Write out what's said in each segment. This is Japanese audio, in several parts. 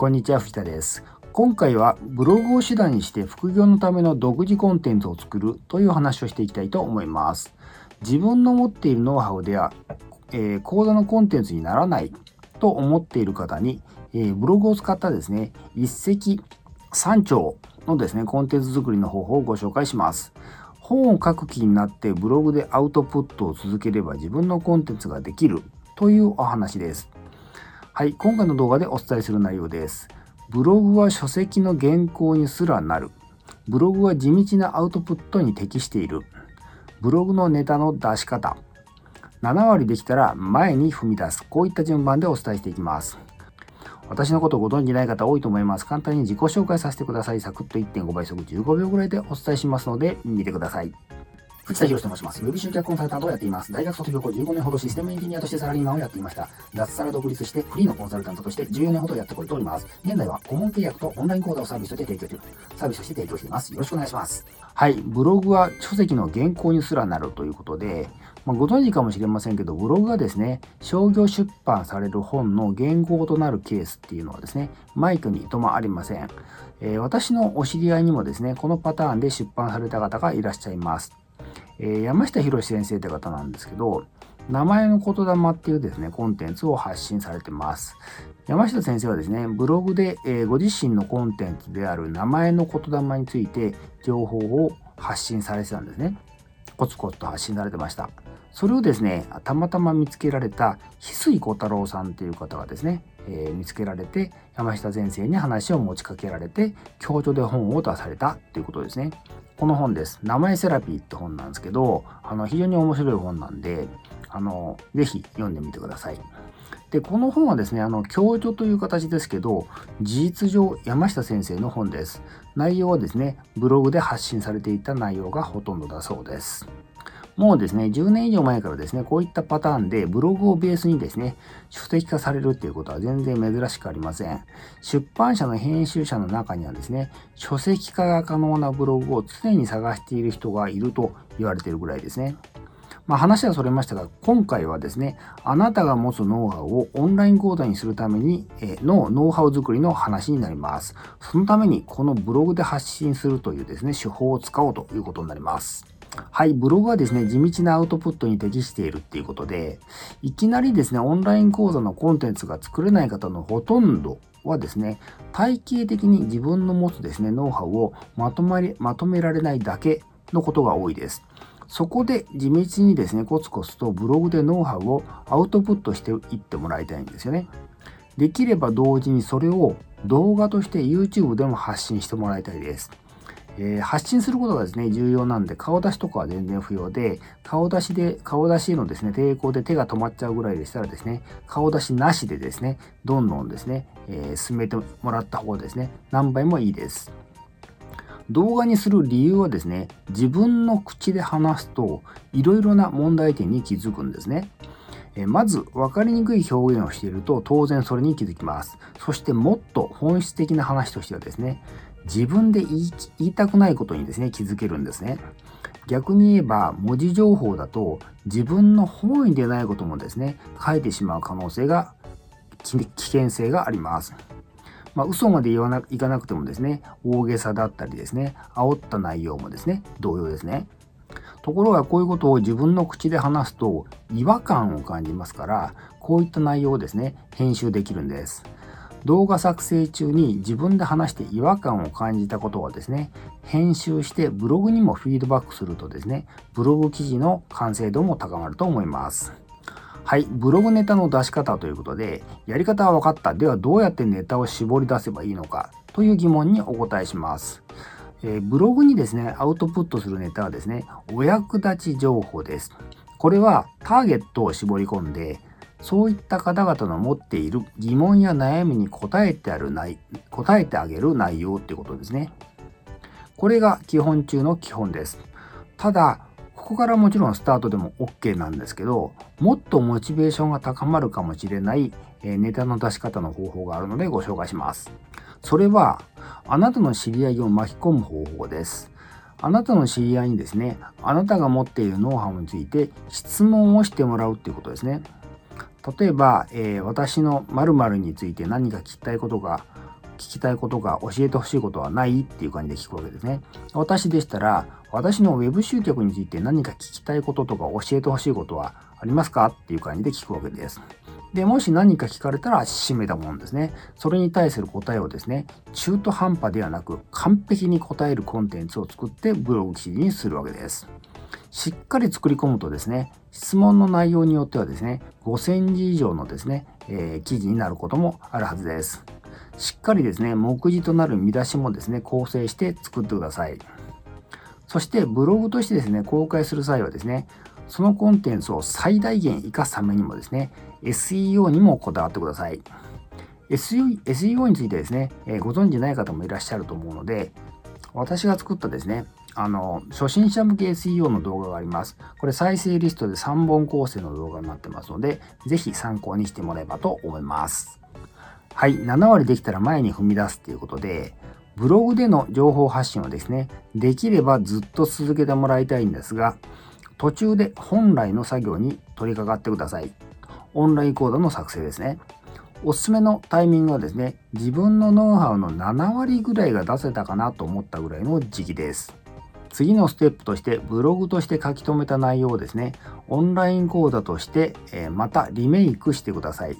こんにちは藤田です。今回はブログを手段にして副業のための独自コンテンツを作るという話をしていきたいと思います。自分の持っているノウハウでは、えー、講座のコンテンツにならないと思っている方に、えー、ブログを使ったですね一石三鳥のですねコンテンツ作りの方法をご紹介します。本を書く気になってブログでアウトプットを続ければ自分のコンテンツができるというお話です。はい、今回の動画でお伝えする内容です。ブログは書籍の原稿にすらなる。ブログは地道なアウトプットに適している。ブログのネタの出し方。7割できたら前に踏み出す。こういった順番でお伝えしていきます。私のことをご存じない方多いと思います。簡単に自己紹介させてください。サクッと1.5倍速15秒ぐらいでお伝えしますので、見てください。藤田博と申します。ウェブ集客コンサルタントをやっています。大学卒業後15年ほどシステムエンジニアとしてサラリーマンをやっていました。脱サラ独立してフリーのコンサルタントとして14年ほどやってこいております。現在は顧問契約とオンライン講座をサービスとして提供中、サービスとして提供しています。よろしくお願いします。はい、ブログは書籍の原稿にすらなるということで、まあ、ご存知かもしれませんけど、ブログがですね、商業出版される本の原稿となるケースっていうのはですね、マイクにともありません。えー、私のお知り合いにもですね、このパターンで出版された方がいらっしゃいます。え、山下博先生って方なんですけど、名前の言霊っていうですね、コンテンツを発信されてます。山下先生はですね、ブログで、え、ご自身のコンテンツである名前の言霊について情報を発信されてたんですね。コツコツと発信されてました。それをですね、たまたま見つけられた翡翠小太郎さんっていう方がですね、え、見つけられて、山下先生に話を持ちかけられて、共著で本を出されたということですね。この本です。名前セラピーって本なんですけど、あの、非常に面白い本なんで、あの、ぜひ読んでみてください。で、この本はですね、あの、共著という形ですけど、事実上山下先生の本です。内容はですね、ブログで発信されていた内容がほとんどだそうです。もうですね、10年以上前からですね、こういったパターンでブログをベースにですね、書籍化されるっていうことは全然珍しくありません。出版社の編集者の中にはですね、書籍化が可能なブログを常に探している人がいると言われているぐらいですね。まあ、話はそれましたが、今回はですね、あなたが持つノウハウをオンライン講座にするために、えのノウハウ作りの話になります。そのために、このブログで発信するというですね、手法を使おうということになります。はい、ブログはですね、地道なアウトプットに適しているっていうことで、いきなりですね、オンライン講座のコンテンツが作れない方のほとんどはですね、体系的に自分の持つですね、ノウハウをまとまりまとめられないだけのことが多いです。そこで地道にですね、コツコツとブログでノウハウをアウトプットしていってもらいたいんですよね。できれば同時にそれを動画として YouTube でも発信してもらいたいです。えー、発信することがですね、重要なんで、顔出しとかは全然不要で、顔出しで、顔出しのですね、抵抗で手が止まっちゃうぐらいでしたらですね、顔出しなしでですね、どんどんですね、えー、進めてもらった方がですね、何倍もいいです。動画にする理由はですね、自分の口で話すと、いろいろな問題点に気づくんですね。えまず、分かりにくい表現をしていると、当然それに気づきます。そして、もっと本質的な話としてはですね、自分で言いたくないことにですね、気づけるんですね。逆に言えば、文字情報だと自分の本意でないこともですね、書いてしまう可能性が、危険性があります。まあ、嘘まで言わないかなくてもですね、大げさだったりですね、煽った内容もですね、同様ですね。ところがこういうことを自分の口で話すと違和感を感じますから、こういった内容をですね、編集できるんです。動画作成中に自分で話して違和感を感じたことはですね、編集してブログにもフィードバックするとですね、ブログ記事の完成度も高まると思います。はい、ブログネタの出し方ということで、やり方は分かった。ではどうやってネタを絞り出せばいいのかという疑問にお答えします。えー、ブログにですね、アウトプットするネタはですね、お役立ち情報です。これはターゲットを絞り込んで、そういった方々の持っている疑問や悩みに答えてある内答えてあげる内容っていうことですね。これが基本中の基本です。ただ、ここからもちろんスタートでも OK なんですけど、もっとモチベーションが高まるかもしれないネタの出し方の方法があるのでご紹介します。それは、あなたの知り合いを巻き込む方法です。あなたの知り合いにですね、あなたが持っているノウハウについて質問をしてもらうっていうことですね。例えば、えー、私の〇〇について何か聞きたいことが聞きたいことが教えてほしいことはないっていう感じで聞くわけですね。私でしたら、私の Web 集客について何か聞きたいこととか教えてほしいことはありますかっていう感じで聞くわけです。で、もし何か聞かれたら締めたものですね。それに対する答えをですね、中途半端ではなく完璧に答えるコンテンツを作ってブログ記事にするわけです。しっかり作り込むとですね、質問の内容によってはですね、5000字以上のですね、えー、記事になることもあるはずです。しっかりですね、目次となる見出しもですね、構成して作ってください。そしてブログとしてですね、公開する際はですね、そのコンテンツを最大限活かすためにもですね、SEO にもこだわってください。SEO についてですね、え、ご存知ない方もいらっしゃると思うので、私が作ったですね、あの、初心者向け SEO の動画があります。これ再生リストで3本構成の動画になってますので、ぜひ参考にしてもらえばと思います。はい、7割できたら前に踏み出すということで、ブログでの情報発信はですね、できればずっと続けてもらいたいんですが、途中で本来の作業に取り掛かってください。オンライン講座の作成ですね。おすすめのタイミングはですね、自分のノウハウの7割ぐらいが出せたかなと思ったぐらいの時期です。次のステップとしてブログとして書き留めた内容をですね、オンライン講座として、えまたリメイクしてください。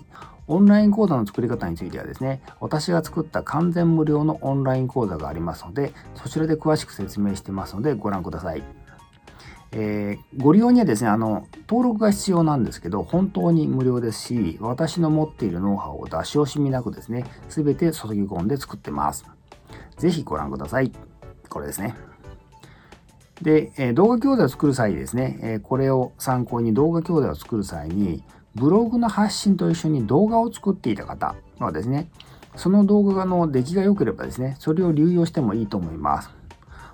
オンライン講座の作り方についてはですね、私が作った完全無料のオンライン講座がありますので、そちらで詳しく説明してますのでご覧ください。えー、ご利用にはですね、あの、登録が必要なんですけど、本当に無料ですし、私の持っているノウハウを出し惜しみなくですね、すべて注ぎ込んで作ってます。ぜひご覧ください。これですね。で、え動画教材を作る際ですね、えこれを参考に動画教材を作る際に、ブログの発信と一緒に動画を作っていた方はですね、その動画の出来が良ければですね、それを流用してもいいと思います。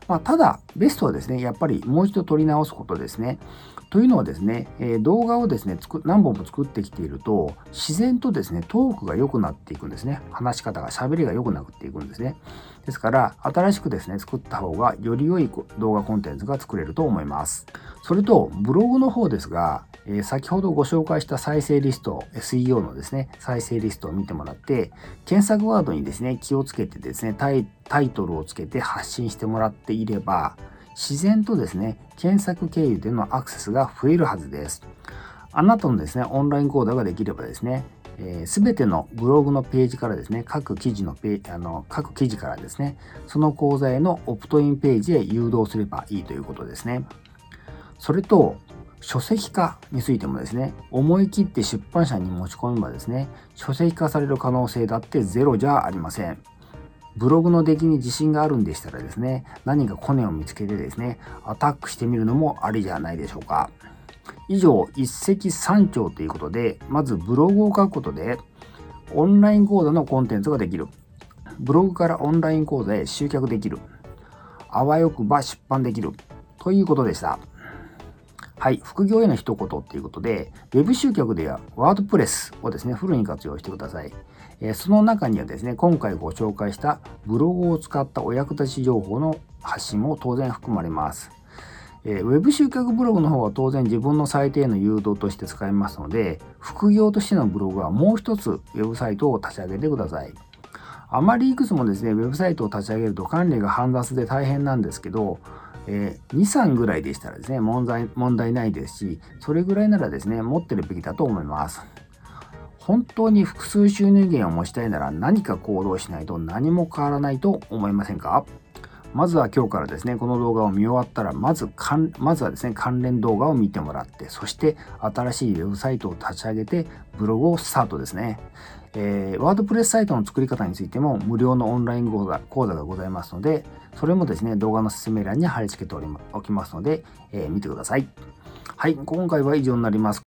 まあ、ただ、ベストはですね、やっぱりもう一度撮り直すことですね。というのはですね、え動画をですね何本も作ってきていると、自然とですね、トークが良くなっていくんですね。話し方が、喋りが良くなっていくんですね。ですから、新しくですね、作った方がより良い動画コンテンツが作れると思います。それと、ブログの方ですが、え、先ほどご紹介した再生リスト、SEO のですね、再生リストを見てもらって、検索ワードにですね、気をつけてですね、タイタイトルをつけて発信してもらっていれば、自然とですね、検索経由でのアクセスが増えるはずです。あなたのですね、オンライン講座ができればですね、す、えー、べ、てのブログのページからですね、各記事のペあの各記事からですね、その講座へのオプトインページへ誘導すればいいということですね。それと、書籍化についてもですね、思い切って出版社に持ち込めばですね、書籍化される可能性だってゼロじゃありません。ブログの出来に自信があるんでしたらですね、何かコネを見つけてですね、アタックしてみるのもありじゃないでしょうか。以上、一石三鳥ということで、まずブログを書くことで、オンライン講座のコンテンツができる。ブログからオンライン講座へ集客できる。あわよくば出版できる。ということでした。はい、副業への一言っていうことで、Web 集客ではワードプレスをですね、フルに活用してください。えその中にはですね、今回ご紹介したブログを使ったお役立ち情報の発信も当然含まれます。えー、ウェブ集客ブログの方は当然自分のサイトへの誘導として使えますので、副業としてのブログはもう一つウェブサイトを立ち上げてください。あまりいくつもですね、ウェブサイトを立ち上げると管理が煩雑で大変なんですけど、えー、2、3ぐらいでしたらですね、問題、問題ないですし、それぐらいならですね、持ってるべきだと思います。本当に複数収入源を持ちたいなら何か行動しないと何も変わらないと思いませんか？まずは今日からですね、この動画を見終わったら、まずかん、まずはですね、関連動画を見てもらって、そして新しいウェブサイトを立ち上げて、ブログをスタートですね。えー、ワードプレスサイトの作り方についても無料のオンライン講座講座がございますので、それもですね、動画の説明欄に貼り付けておきますので、えー、見てください。はい、今回は以上になります。